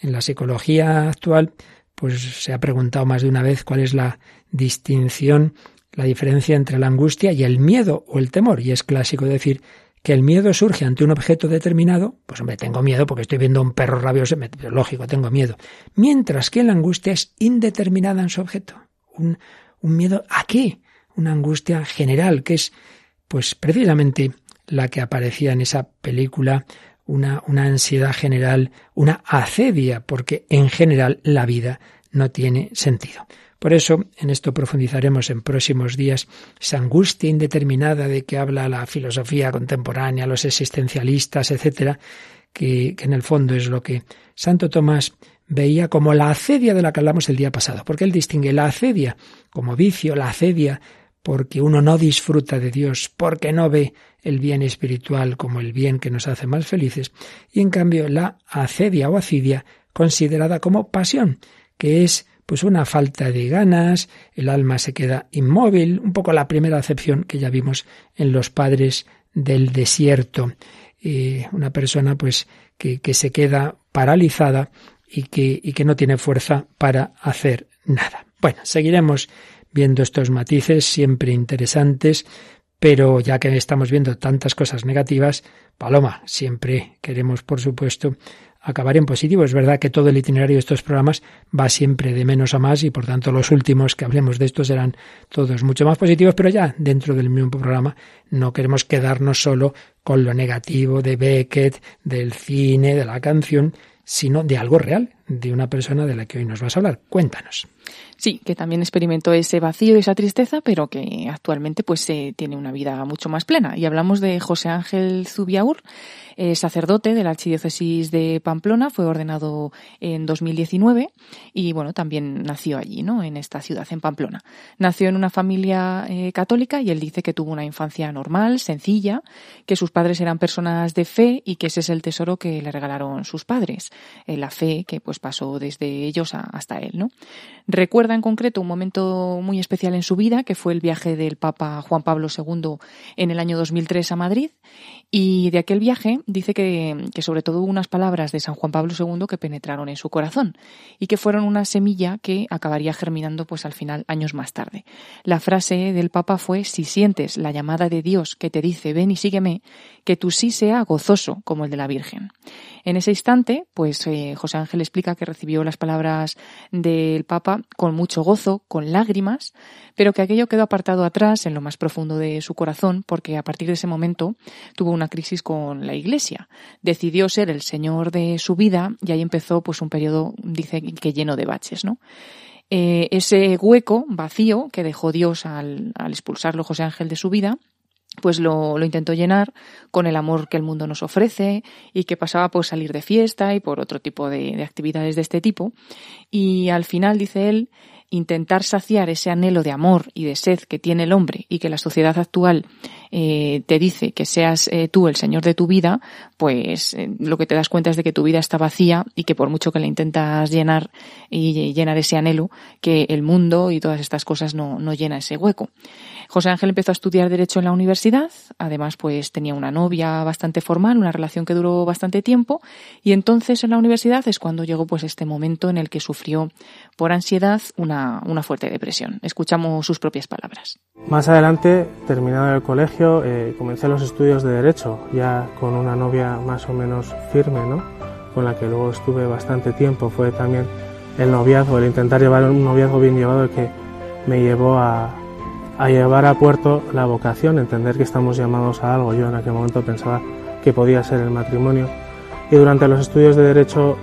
S1: En la psicología actual, pues se ha preguntado más de una vez cuál es la distinción, la diferencia entre la angustia y el miedo o el temor. Y es clásico decir que el miedo surge ante un objeto determinado, pues hombre, tengo miedo porque estoy viendo un perro rabioso, lógico, tengo miedo. Mientras que la angustia es indeterminada en su objeto. Un, un miedo a qué? Una angustia general, que es, pues precisamente la que aparecía en esa película, una, una ansiedad general, una acedia, porque en general la vida no tiene sentido. Por eso, en esto profundizaremos en próximos días, esa angustia indeterminada de que habla la filosofía contemporánea, los existencialistas, etcétera, que, que en el fondo es lo que Santo Tomás veía como la acedia de la que hablamos el día pasado, porque él distingue la acedia como vicio, la acedia porque uno no disfruta de Dios, porque no ve el bien espiritual como el bien que nos hace más felices, y en cambio la acedia o acidia considerada como pasión, que es pues una falta de ganas, el alma se queda inmóvil, un poco la primera acepción que ya vimos en los padres del desierto. una persona pues que, se queda paralizada y que, y que no tiene fuerza para hacer nada. Bueno, seguiremos viendo estos matices siempre interesantes, pero ya que estamos viendo tantas cosas negativas, Paloma, siempre queremos, por supuesto, acabar en positivo. Es verdad que todo el itinerario de estos programas va siempre de menos a más y por tanto los últimos que hablemos de estos serán todos mucho más positivos, pero ya dentro del mismo programa no queremos quedarnos solo con lo negativo de Beckett, del cine, de la canción, sino de algo real, de una persona de la que hoy nos vas a hablar. Cuéntanos.
S3: Sí, que también experimentó ese vacío y esa tristeza, pero que actualmente pues eh, tiene una vida mucho más plena. Y hablamos de José Ángel Zubiaur, eh, sacerdote de la Archidiócesis de Pamplona, fue ordenado en 2019 y bueno, también nació allí, ¿no? En esta ciudad, en Pamplona. Nació en una familia eh, católica y él dice que tuvo una infancia normal, sencilla, que sus padres eran personas de fe y que ese es el tesoro que le regalaron sus padres, la fe que pues pasó desde ellos hasta él, ¿no? Recuerda en concreto un momento muy especial en su vida, que fue el viaje del Papa Juan Pablo II en el año 2003 a Madrid. Y de aquel viaje dice que, sobre todo hubo unas palabras de San Juan Pablo II que penetraron en su corazón y que fueron una semilla que acabaría germinando pues al final años más tarde. La frase del Papa fue si sientes la llamada de Dios que te dice ven y sígueme, que tu sí sea gozoso como el de la Virgen. En ese instante, pues eh, José Ángel explica que recibió las palabras del Papa con mucho gozo, con lágrimas, pero que aquello quedó apartado atrás en lo más profundo de su corazón porque a partir de ese momento tuvo una crisis con la Iglesia. Decidió ser el Señor de su vida y ahí empezó pues un periodo, dice que lleno de baches, ¿no? Eh, ese hueco vacío que dejó Dios al, expulsarlo José Ángel de su vida, pues lo, intentó llenar con el amor que el mundo nos ofrece y que pasaba por salir de fiesta y por otro tipo de actividades de este tipo. Y al final, dice él, intentar saciar ese anhelo de amor y de sed que tiene el hombre y que la sociedad actual eh, te dice que seas eh, tú el señor de tu vida, pues eh, lo que te das cuenta es de que tu vida está vacía y que por mucho que la intentas llenar y llenar ese anhelo, que el mundo y todas estas cosas no, no llena ese hueco. José Ángel empezó a estudiar Derecho en la universidad, además pues tenía una novia bastante formal, una relación que duró bastante tiempo, y entonces en la universidad es cuando llegó pues este momento en el que sufrió por ansiedad una, una fuerte depresión. Escuchamos sus propias palabras.
S8: Más adelante, terminado el colegio, eh, comencé los estudios de Derecho, ya con una novia más o menos firme, ¿no? con la que luego estuve bastante tiempo. Fue también el noviazgo, el intentar llevar un noviazgo bien llevado el que me llevó a, a llevar a puerto la vocación, entender que estamos llamados a algo. Yo en aquel momento pensaba que podía ser el matrimonio. Y durante los estudios de Derecho,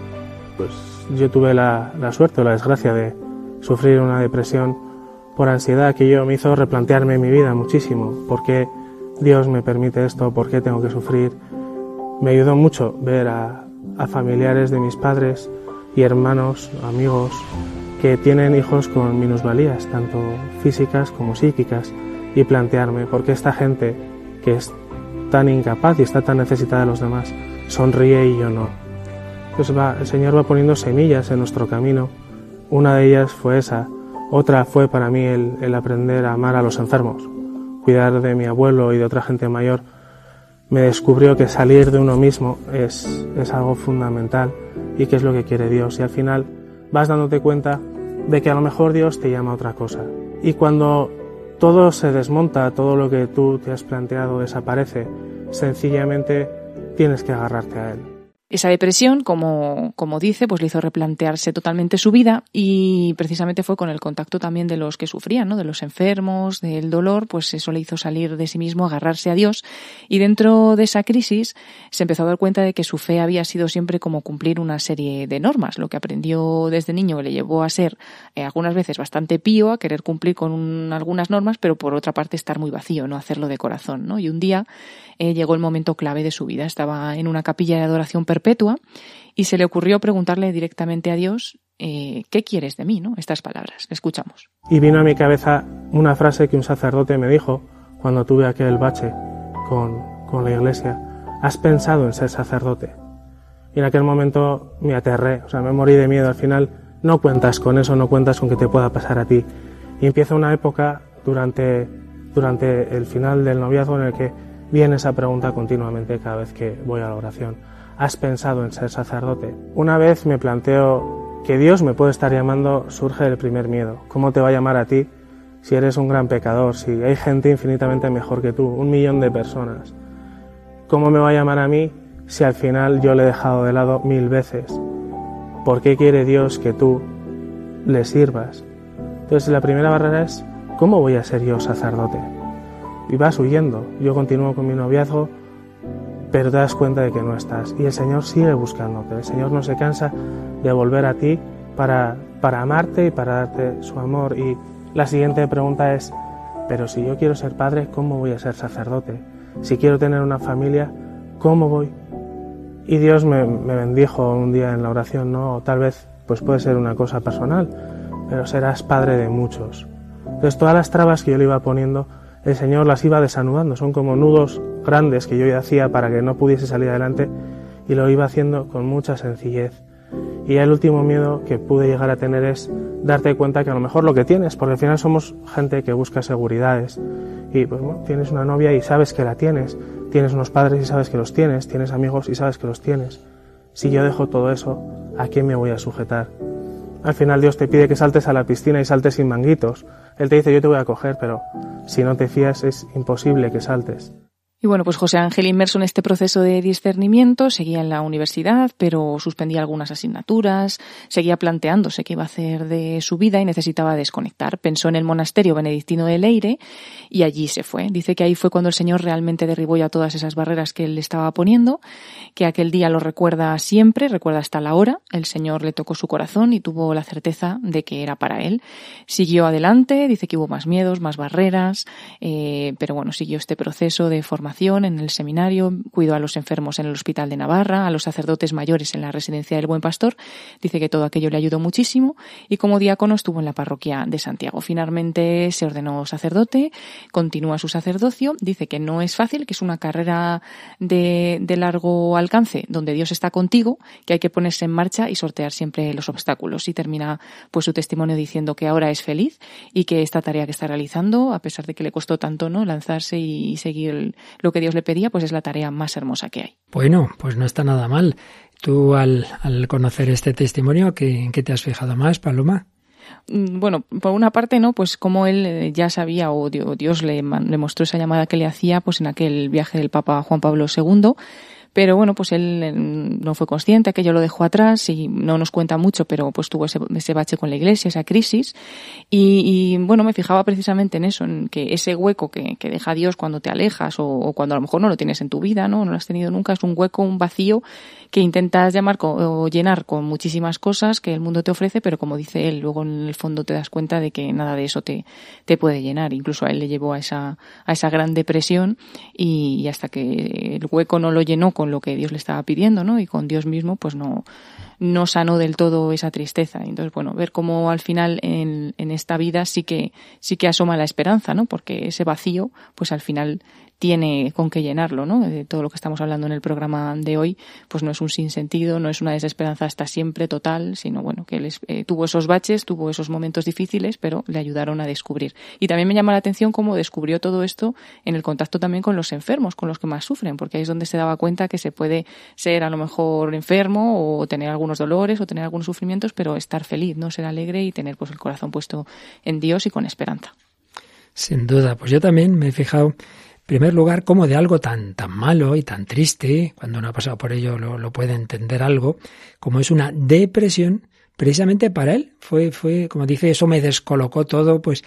S8: pues yo tuve la, la suerte o la desgracia de sufrir una depresión por ansiedad que yo me hizo replantearme mi vida muchísimo. ¿Por qué Dios me permite esto? ¿Por qué tengo que sufrir? Me ayudó mucho ver a, familiares de mis padres y hermanos, amigos, que tienen hijos con minusvalías, tanto físicas como psíquicas, y plantearme por qué esta gente que es tan incapaz y está tan necesitada de los demás sonríe y yo no. Pues va, el Señor va poniendo semillas en nuestro camino. Una de ellas fue esa, otra fue para mí el aprender a amar a los enfermos, cuidar de mi abuelo y de otra gente mayor. Me descubrió que salir de uno mismo es, es algo fundamental y qué es lo que quiere Dios. Y al final vas dándote cuenta de que a lo mejor Dios te llama a otra cosa. Y cuando todo se desmonta, todo lo que tú te has planteado desaparece, sencillamente tienes que agarrarte a Él.
S3: Esa depresión, como, como dice, pues le hizo replantearse totalmente su vida y precisamente fue con el contacto también de los que sufrían, ¿no? de los enfermos, del dolor, pues eso le hizo salir de sí mismo, agarrarse a Dios y dentro de esa crisis se empezó a dar cuenta de que su fe había sido siempre como cumplir una serie de normas. Lo que aprendió desde niño le llevó a ser eh, algunas veces bastante pío, a querer cumplir con un, algunas normas, pero por otra parte estar muy vacío, no hacerlo de corazón. ¿no? Y un día eh, llegó el momento clave de su vida. Estaba en una capilla de adoración perpetua y se le ocurrió preguntarle directamente a Dios, eh, ¿qué quieres de mí? ¿no? Estas palabras. escuchamos.
S8: Y vino a mi cabeza una frase que un sacerdote me dijo cuando tuve aquel bache con, con la iglesia. ¿Has pensado en ser sacerdote? Y en aquel momento me aterré, o sea, me morí de miedo. Al final no cuentas con eso, no cuentas con que te pueda pasar a ti. Y empieza una época durante, durante el final del noviazgo en el que viene esa pregunta continuamente cada vez que voy a la oración. ¿Has pensado en ser sacerdote? Una vez me planteo que Dios me puede estar llamando surge el primer miedo. ¿Cómo te va a llamar a ti si eres un gran pecador, si hay gente infinitamente mejor que tú, un millón de personas? ¿Cómo me va a llamar a mí si al final yo le he dejado de lado mil veces? ¿Por qué quiere Dios que tú le sirvas? Entonces la primera barrera es, ¿cómo voy a ser yo sacerdote? Y vas huyendo. Yo continúo con mi noviazgo, pero te das cuenta de que no estás. Y el Señor sigue buscándote. El Señor no se cansa de volver a ti para, para amarte y para darte su amor. Y la siguiente pregunta es, pero si yo quiero ser padre, ¿cómo voy a ser sacerdote? Si quiero tener una familia, ¿cómo voy? Y Dios me, bendijo un día en la oración, ¿no? tal vez pues puede ser una cosa personal, pero serás padre de muchos. Entonces todas las trabas que yo le iba poniendo, el Señor las iba desanudando, son como nudos grandes que yo hacía para que no pudiese salir adelante y lo iba haciendo con mucha sencillez. Y el último miedo que pude llegar a tener es darte cuenta que a lo mejor lo que tienes, porque al final somos gente que busca seguridades. Y pues bueno, tienes una novia y sabes que la tienes, tienes unos padres y sabes que los tienes, tienes amigos y sabes que los tienes. Si yo dejo todo eso, ¿a quién me voy a sujetar? Al final Dios te pide que saltes a la piscina y saltes sin manguitos. Él te dice yo te voy a coger, pero si no te fías es imposible que saltes.
S3: Y bueno, pues José Ángel, inmerso en este proceso de discernimiento, seguía en la universidad, pero suspendía algunas asignaturas, seguía planteándose qué iba a hacer de su vida y necesitaba desconectar. Pensó en el monasterio benedictino de Leire y allí se fue. Dice que ahí fue cuando el Señor realmente derribó ya todas esas barreras que él estaba poniendo, que aquel día lo recuerda siempre, recuerda hasta la hora. El Señor le tocó su corazón y tuvo la certeza de que era para él. Siguió adelante, dice que hubo más miedos, más barreras, eh, pero bueno, siguió este proceso de formación en el seminario, cuidó a los enfermos en el Hospital de Navarra, a los sacerdotes mayores en la Residencia del Buen Pastor. Dice que todo aquello le ayudó muchísimo y como diácono estuvo en la parroquia de Santiago. Finalmente se ordenó sacerdote, continúa su sacerdocio. Dice que no es fácil, que es una carrera de, de largo alcance donde Dios está contigo, que hay que ponerse en marcha y sortear siempre los obstáculos. Y termina pues su testimonio diciendo que ahora es feliz y que esta tarea que está realizando, a pesar de que le costó tanto no lanzarse y seguir lo que Dios le pedía, pues es la tarea más hermosa que hay.
S1: Bueno, pues no está nada mal. Tú al, conocer este testimonio, ¿qué, ¿qué te has fijado más, Paloma?
S3: Mm, bueno, por una parte, ¿no? Pues como él eh, ya sabía o Dios le, le mostró esa llamada que le hacía, pues en aquel viaje del Papa Juan Pablo II, pero bueno, pues él eh, no fue consciente, que yo lo dejó atrás y no nos cuenta mucho, pero pues tuvo ese, ese bache con la iglesia, esa crisis. Y, bueno, me fijaba precisamente en eso, en que ese hueco que, que deja Dios cuando te alejas o, cuando a lo mejor no lo tienes en tu vida, ¿no? No lo has tenido nunca, es un hueco, un vacío que intentas llamar o llenar con muchísimas cosas que el mundo te ofrece, pero como dice él, luego en el fondo te das cuenta de que nada de eso te, te puede llenar. Incluso a él le llevó a esa, a esa gran depresión y, y hasta que el hueco no lo llenó con lo que Dios le estaba pidiendo, ¿no? Y con Dios mismo, pues no, no sanó del todo esa tristeza. Entonces, bueno, ver cómo al final en, en esta vida sí que, sí que asoma la esperanza, ¿no? Porque ese vacío, pues al final tiene con qué llenarlo, ¿no? De todo lo que estamos hablando en el programa de hoy, pues no es un sinsentido, no es una desesperanza hasta siempre total, sino bueno, que él eh, tuvo esos baches, tuvo esos momentos difíciles, pero le ayudaron a descubrir. Y también me llama la atención cómo descubrió todo esto en el contacto también con los enfermos, con los que más sufren, porque ahí es donde se daba cuenta que se puede ser a lo mejor enfermo o tener algunos dolores o tener algunos sufrimientos, pero estar feliz, no ser alegre y tener pues el corazón puesto en Dios y con esperanza.
S1: Sin duda, pues yo también me he fijado primer lugar, como de algo tan, tan malo y tan triste, cuando uno ha pasado por ello lo, lo puede entender algo, como es una depresión, precisamente para él fue, fue, como dice, eso me descolocó todo, pues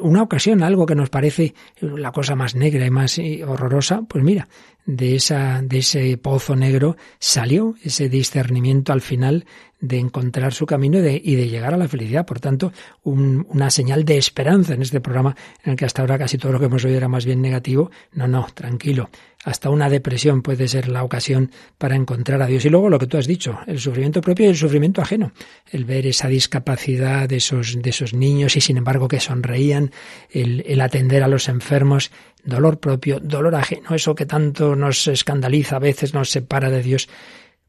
S1: una ocasión, algo que nos parece la cosa más negra y más eh, horrorosa, pues mira, de esa, de ese pozo negro salió ese discernimiento al final de encontrar su camino y de, y de llegar a la felicidad. Por tanto, una señal de esperanza en este programa en el que hasta ahora casi todo lo que hemos oído era más bien negativo. No, no, tranquilo. Hasta una depresión puede ser la ocasión para encontrar a Dios. Y luego lo que tú has dicho, el sufrimiento propio y el sufrimiento ajeno. El ver esa discapacidad de esos, de esos niños y sin embargo que sonreían, el, el atender a los enfermos, dolor propio, dolor ajeno, eso que tanto nos escandaliza, a veces nos separa de Dios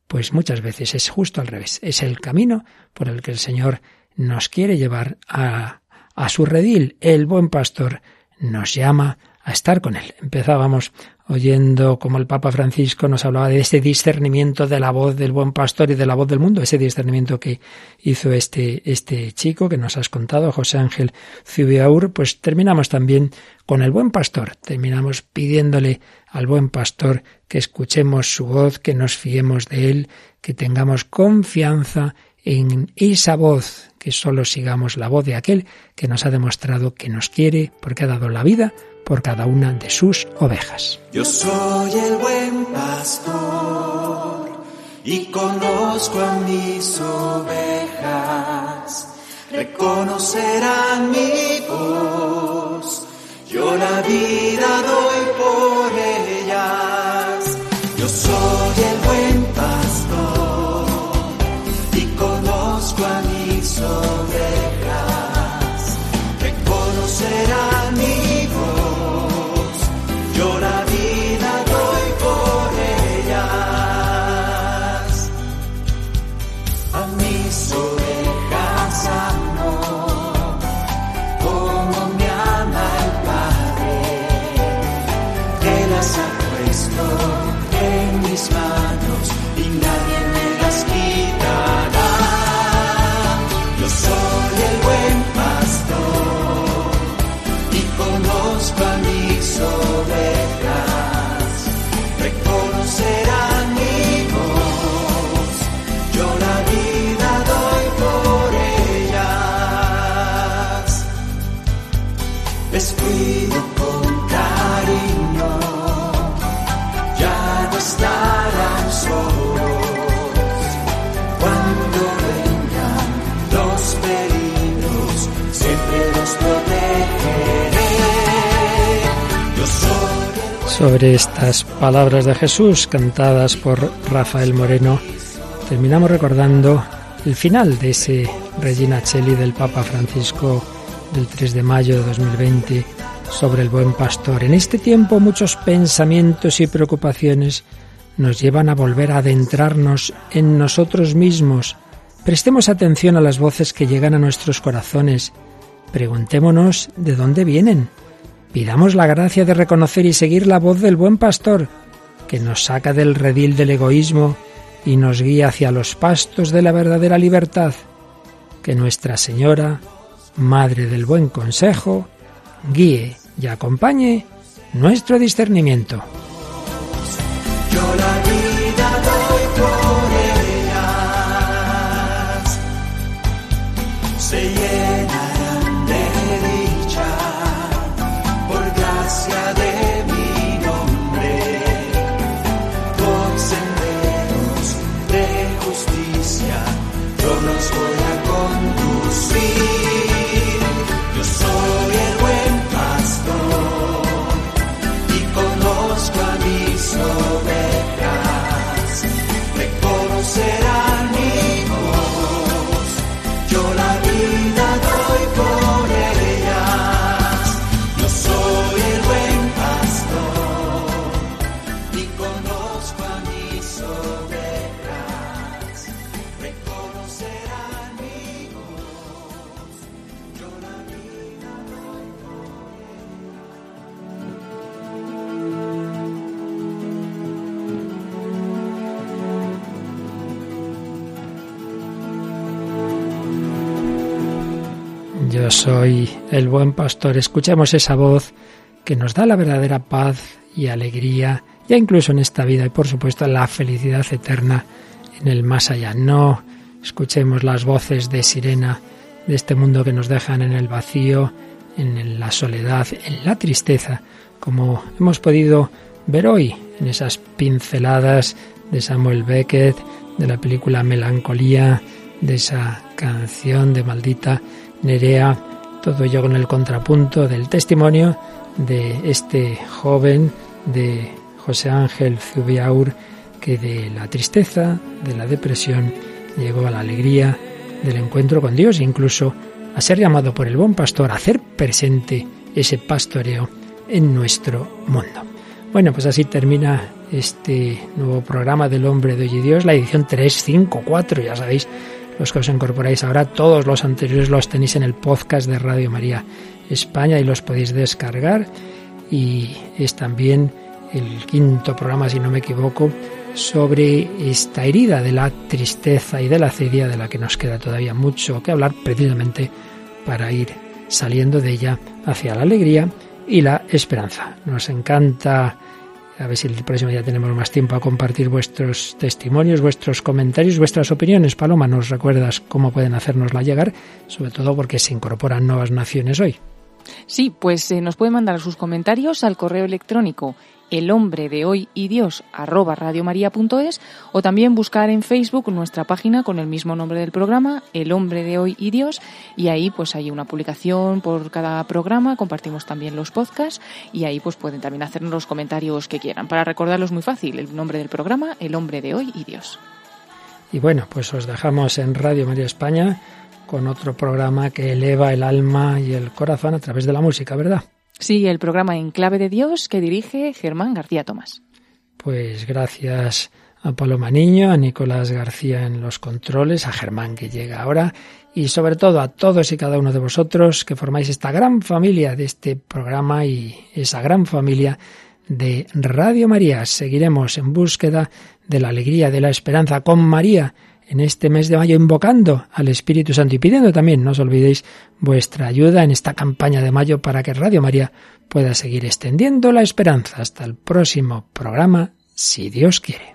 S1: pues muchas veces es justo al revés. Es el camino por el que el Señor nos quiere llevar a, a su redil. El buen pastor nos llama a estar con Él. Empezábamos oyendo como el Papa Francisco nos hablaba de ese discernimiento de la voz del buen pastor y de la voz del mundo, ese discernimiento que hizo este, este chico que nos has contado, José Ángel Zubiaur, pues terminamos también con el buen pastor, terminamos pidiéndole al buen pastor que escuchemos su voz, que nos fiemos de él, que tengamos confianza en esa voz, que solo sigamos la voz de aquel que nos ha demostrado que nos quiere porque ha dado la vida por cada una de sus ovejas.
S9: Yo soy el buen pastor y conozco a mis ovejas, reconocerán mi voz, yo la vida doy por
S1: Sobre estas palabras de Jesús cantadas por Rafael Moreno, terminamos recordando el final de ese Regina Cheli del Papa Francisco del 3 de mayo de 2020 sobre el buen pastor. En este tiempo muchos pensamientos y preocupaciones nos llevan a volver a adentrarnos en nosotros mismos. Prestemos atención a las voces que llegan a nuestros corazones. Preguntémonos de dónde vienen. Pidamos la gracia de reconocer y seguir la voz del buen pastor, que nos saca del redil del egoísmo y nos guía hacia los pastos de la verdadera libertad. Que Nuestra Señora, Madre del Buen Consejo, guíe y acompañe nuestro discernimiento. Yo soy el buen pastor. Escuchemos esa voz que nos da la verdadera paz y alegría, ya incluso en esta vida y por supuesto la felicidad eterna en el más allá. No escuchemos las voces de sirena de este mundo que nos dejan en el vacío, en la soledad, en la tristeza, como hemos podido ver hoy en esas pinceladas de Samuel Beckett, de la película Melancolía, de esa canción de Maldita Nerea, todo ello con el contrapunto del testimonio de este joven, de José Ángel Zubiaur, que de la tristeza, de la depresión, llegó a la alegría del encuentro con Dios, incluso a ser llamado por el buen pastor a hacer presente ese pastoreo en nuestro mundo. Bueno, pues así termina este nuevo programa del Hombre de Hoy y Dios, la edición 354, ya sabéis, los que os incorporáis ahora, todos los anteriores los tenéis en el podcast de Radio María España y los podéis descargar y es también el quinto programa, si no me equivoco, sobre esta herida de la tristeza y de la cedia de la que nos queda todavía mucho que hablar precisamente para ir saliendo de ella hacia la alegría y la esperanza. Nos encanta, a ver si el próximo día tenemos más tiempo a compartir vuestros testimonios, vuestros comentarios, vuestras opiniones. Paloma, nos recuerdas cómo pueden hacernosla llegar, sobre todo porque se incorporan nuevas naciones hoy.
S3: Sí, pues eh, nos pueden mandar sus comentarios al correo electrónico el hombre de hoy y Dios arroba radiomaria.es o también buscar en Facebook nuestra página con el mismo nombre del programa, El hombre de hoy y Dios, y ahí pues hay una publicación por cada programa, compartimos también los podcasts y ahí pues pueden también hacernos los comentarios que quieran. Para recordarlos muy fácil, el nombre del programa, El hombre de hoy y Dios.
S1: Y bueno, pues os dejamos en Radio María España con otro programa que eleva el alma y el corazón a través de la música, ¿verdad?
S3: Sí, el programa En Clave de Dios que dirige Germán García Tomás.
S1: Pues gracias a Paloma Niño, a Nicolás García en los controles, a Germán que llega ahora y sobre todo a todos y cada uno de vosotros que formáis esta gran familia de este programa y esa gran familia de Radio María. Seguiremos en búsqueda de la alegría, de la esperanza con María en este mes de mayo invocando al Espíritu Santo y pidiendo también, no os olvidéis, vuestra ayuda en esta campaña de mayo para que Radio María pueda seguir extendiendo la esperanza. Hasta el próximo programa, si Dios quiere.